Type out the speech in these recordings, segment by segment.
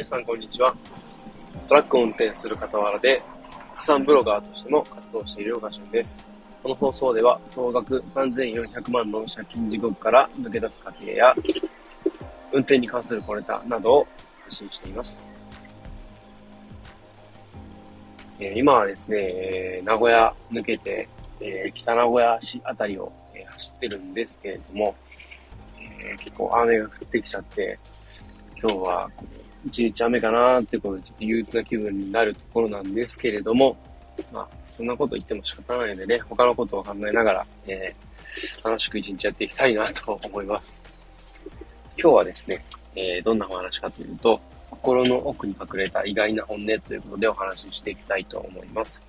皆さんこんにちは。トラックを運転する傍らで、破産ブロガーとしても活動している岡潤です。この放送では、総額3400万の借金地獄から抜け出す過程や、運転に関する小ネタなどを発信しています。えー、今はですね、えー、名古屋抜けて、えー、北名古屋市あたりを、え走ってるんですけれども、え結構雨が降ってきちゃって、今日は一日雨かなーってことで、ちょっと憂鬱な気分になるところなんですけれども、まあ、そんなこと言っても仕方ないのでね、他のことを考えながら、えー、楽しく一日やっていきたいなと思います。今日はですね、えー、どんなお話かというと、心の奥に隠れた意外な本音ということでお話ししていきたいと思います。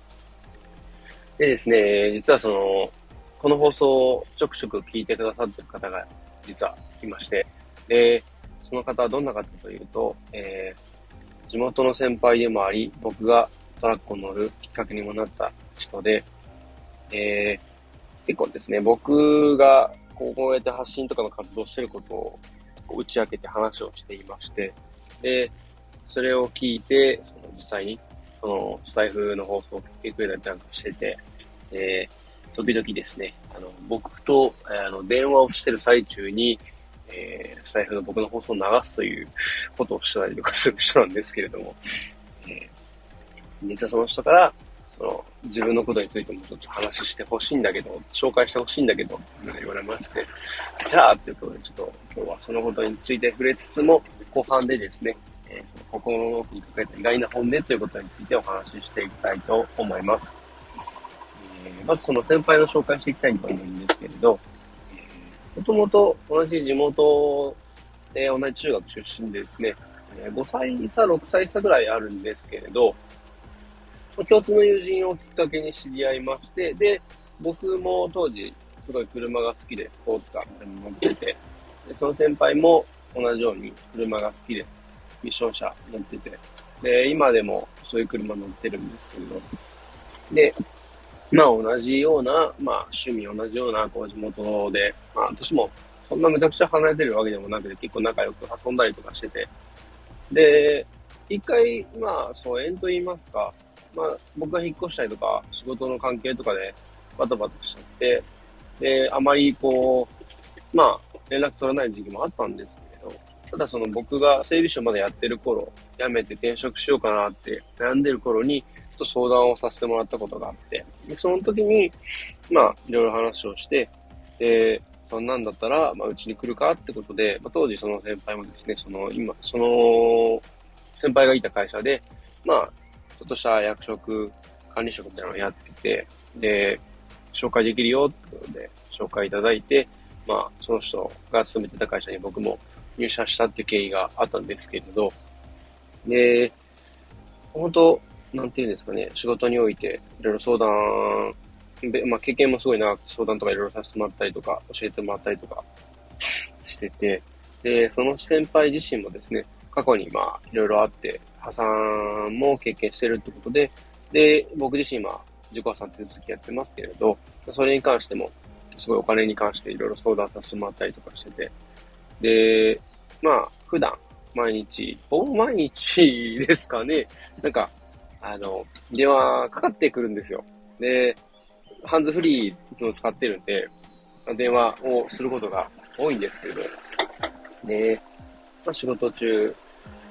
でですね、実はその、この放送をちょくちょく聞いてくださってる方が実はいまして、で、その方はどんな方というと、えー、地元の先輩でもあり、僕がトラックを乗るきっかけにもなった人で、えー、結構ですね、僕がこうやって発信とかの活動してることを打ち明けて話をしていまして、で、それを聞いて、その実際に、そのスタイフの放送を聞いてくれたりなんかしてて、えー、時々ですね、あの、僕と、あの、電話をしてる最中に、えー、スタイフの僕の放送を流すということをしてたりとかする人なんですけれども、えー、実はその人から、その自分のことについてもちょっと話してほしいんだけど、紹介してほしいんだけど、言われまして、じゃあ、ということで、ちょっと今日はそのことについて触れつつも、後半でですね、えー、その心の奥に隠れた意外な本音ということについてお話ししていきたいと思います。えー、まずその先輩の紹介していきたいと思うんですけれど、もともと同じ地元で同じ中学出身でですね、5歳差、6歳差ぐらいあるんですけれど、共通の友人をきっかけに知り合いまして、で、僕も当時すごい車が好きでスポーツカーみたいに乗ってて、でその先輩も同じように車が好きでミッション車乗ってて、で、今でもそういう車乗ってるんですけれど、で、まあ同じような、まあ趣味同じような、こう地元で、まあ私もそんなめちゃくちゃ離れてるわけでもなくて結構仲良く遊んだりとかしてて、で、一回、まあ疎遠と言いますか、まあ僕が引っ越したりとか仕事の関係とかでバタバタしちゃって、で、あまりこう、まあ連絡取らない時期もあったんですけれど、ただその僕が整備士まだやってる頃、辞めて転職しようかなって悩んでる頃に、と相談をさせてもらったことがあって、でその時に、まあ、いろいろ話をして、で、そんなんだったら、まあ、うちに来るかってことで、まあ、当時その先輩もですね、その、今、その、先輩がいた会社で、まあ、ちょっとした役職、管理職みたいなのをやってて、で、紹介できるよってことで、紹介いただいて、まあ、その人が勤めてた会社に僕も入社したっていう経緯があったんですけれど、で、本当なんていうんですかね、仕事において、いろいろ相談、で、まあ、経験もすごい長く相談とかいろいろさせてもらったりとか、教えてもらったりとかしてて、で、その先輩自身もですね、過去にまあ、いろいろあって、破産も経験してるってことで、で、僕自身は自己破産手続きやってますけれど、それに関しても、すごいお金に関していろいろ相談させてもらったりとかしてて、で、まあ、普段、毎日、ほぼ毎日ですかね、なんか、あの、電話かかってくるんですよ。で、ハンズフリーを使ってるんで、電話をすることが多いんですけれど、で、まあ、仕事中、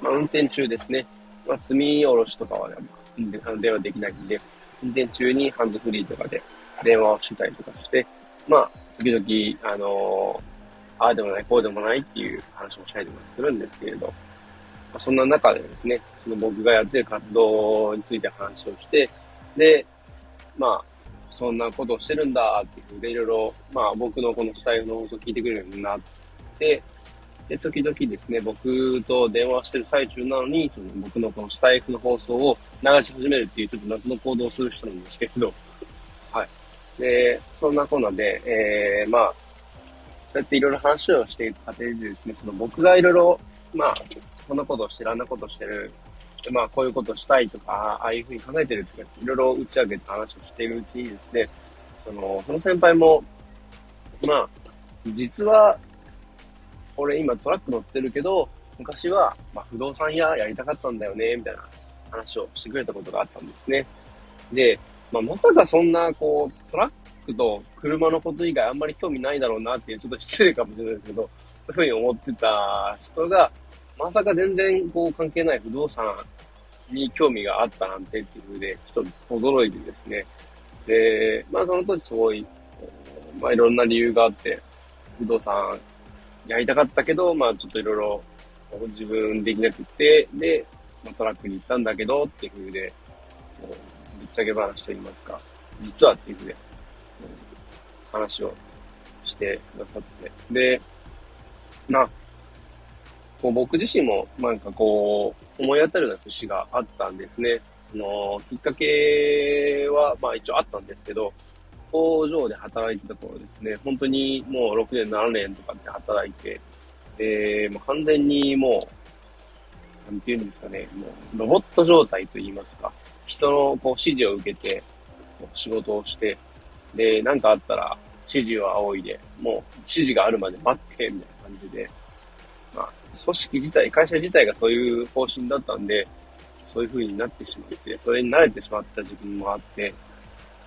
まあ、運転中ですね。まあ、積み下ろしとかは、ね、電話できないんで、運転中にハンズフリーとかで電話をしたりとかして、まあ、時々、あのー、ああでもない、こうでもないっていう話をしたりとかするんですけれど、そんな中でですね、その僕がやってる活動について話をして、で、まあ、そんなことをしてるんだっていうふうで、いろいろ、まあ僕のこのスタイルの放送を聞いてくれるようになって、で、時々ですね、僕と電話してる最中なのに、その僕のこのスタイフの放送を流し始めるっていうちょっと謎の行動をする人なんですけれど、はい。で、そんなこんなで、えー、まあ、そうやっていろいろ話をしていく過程でですね、その僕がいろいろ、まあ、こんなことしてる、あんなことしてる、でまあ、こういうことしたいとか、ああいうふうに考えてるとか、いろいろ打ち上げて話をしているうちにですね、その、その先輩も、まあ、実は、俺今トラック乗ってるけど、昔は、まあ、不動産屋やりたかったんだよね、みたいな話をしてくれたことがあったんですね。で、まあ、まさかそんな、こう、トラックと車のこと以外あんまり興味ないだろうなっていう、ちょっと失礼かもしれないですけど、そういうふうに思ってた人が、まさか全然こう関係ない不動産に興味があったなんてっていうふうで、ちょっと驚いてですね。で、まあその時すごい、まあいろんな理由があって、不動産やりたかったけど、まあちょっといろいろ自分できなくて、で、まあ、トラックに行ったんだけどっていうふうで、ぶっちゃけ話と言いますか、実はっていうふうで、話をしてくださって。で、まあ、こう僕自身もなんかこう、思い当たるような節があったんですね。あの、きっかけは、まあ一応あったんですけど、工場で働いてた頃ですね、本当にもう6年、7年とかって働いて、で、もう完全にもう、なんていうんですかね、もうロボット状態と言いますか、人のこう指示を受けて、仕事をして、で、なんかあったら指示は仰いで、もう指示があるまで待って、みたいな感じで、まあ、組織自体、会社自体がそういう方針だったんで、そういう風になってしまって、それに慣れてしまった自分もあって、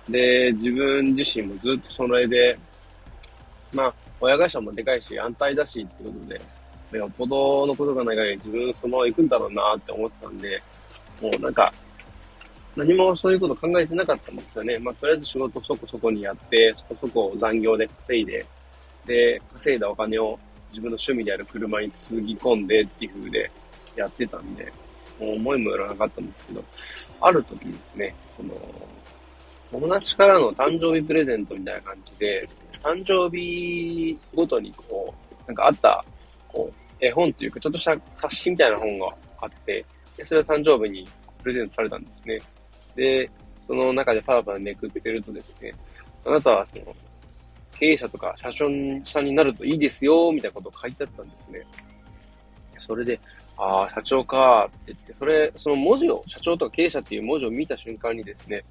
で、自分自身もずっとそれで、まあ、親会社もでかいし、安泰だしってことで、よっぽどのことがない限り自分そのまま行くんだろうなって思ったんで、もうなんか、何もそういうこと考えてなかったんですよね。まあ、とりあえず仕事そこそこにやって、そこそこ残業で稼いで、で、稼いだお金を自分の趣味である車につぎ込んでっていう風でやってたんで、もう思いもよらなかったんですけど、ある時ですね、その、友達からの誕生日プレゼントみたいな感じで、誕生日ごとにこう、なんかあった、こう、絵本というか、ちょっとした冊子みたいな本があって、でそれを誕生日にプレゼントされたんですね。で、その中でパラパラめくってるとですね、あなたはその、経営者とか社長さんになるといいですよ、みたいなことを書いてあったんですね。それで、ああ、社長かって言って、それ、その文字を、社長とか経営者っていう文字を見た瞬間にですね、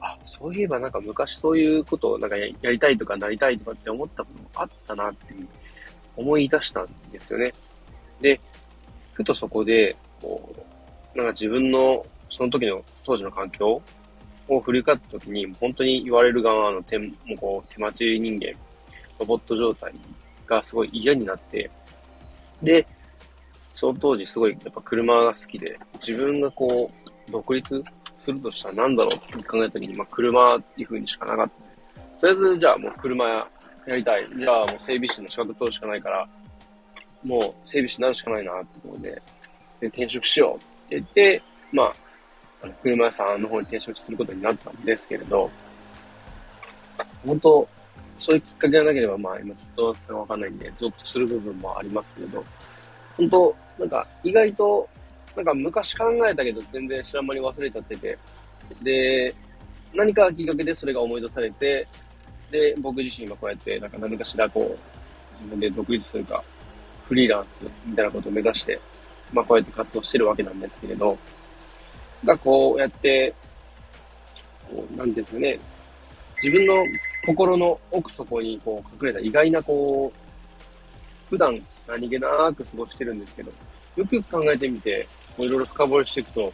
あ、そういえばなんか昔そういうことをなんかやりたいとかなりたいとかって思ったこともあったなっていう思い出したんですよね。で、ふとそこで、こう、なんか自分のその時の当時の環境を振り返った時に、本当に言われる側の手、もうこう手待ち人間、ロボット状態がすごい嫌になって、で、その当時すごいやっぱ車が好きで、自分がこう、独立するとしたら何だろうって考えた時に、まあ車っていう風にしかなかった。とりあえず、じゃあもう車やりたい。じゃあもう整備士の資格取るしかないから、もう整備士になるしかないなってことで、で転職しようって言って、まあ、あの車屋さんの方に転職することになったんですけれど、本当、そういうきっかけがなければ、まあ今ちょっとわかんないんで、ゾッとする部分もありますけれど、本当、なんか意外と、なんか昔考えたけど全然知らん間に忘れちゃってて、で、何かきっかけでそれが思い出されて、で、僕自身今こうやってなんか何かしらこう、自分で独立するか、フリーランスみたいなことを目指して、まあこうやって活動してるわけなんですけれど、がこうやって、こう、なんですかね、自分の心の奥底にこう隠れた意外なこう、普段何気なく過ごしてるんですけど、よくよく考えてみて、いろいろ深掘りしていくと、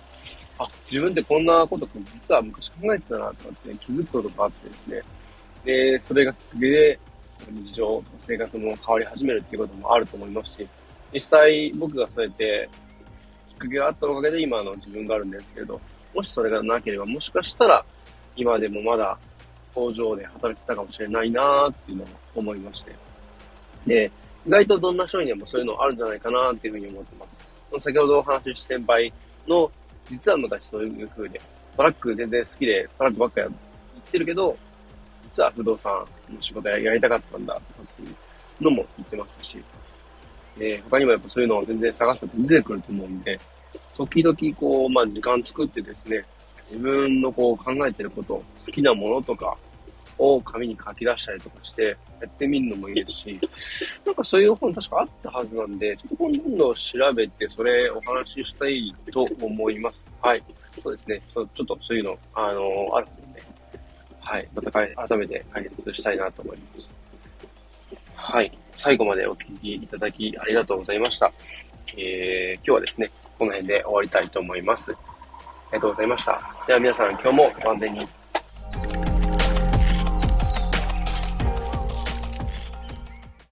あ、自分ってこんなこと実は昔考えてたなとかって気づくことがあってですね。で、それがきっかけで日常生活も変わり始めるっていうこともあると思いますし、実際僕がそうやってかけがあったおかげで今の自分があるんですけど、もしそれがなければもしかしたら今でもまだ工場で働いてたかもしれないなっていうのを思いまして。で、意外とどんな人にでもそういうのあるんじゃないかなっていうふうに思ってます。先ほどお話しした先輩の、実は昔そういう風で、トラック全然好きで、トラックばっかやってるけど、実は不動産の仕事やりたかったんだとかっていうのも言ってますし、で、他にもやっぱそういうのを全然探すと出てくると思うんで、時々こう、まあ時間作ってですね、自分のこう考えてること、好きなものとか、を紙に書き出したりとかして、やってみるのもいいですし、なんかそういう本確かあったはずなんで、ちょっと今度調べて、それお話ししたいと思います。はい。そうですね。ちょっとそういうの、あのー、あるので、はい。また改めて解説したいなと思います。はい。最後までお聞きいただきありがとうございました。えー、今日はですね、この辺で終わりたいと思います。ありがとうございました。では皆さん今日も万全に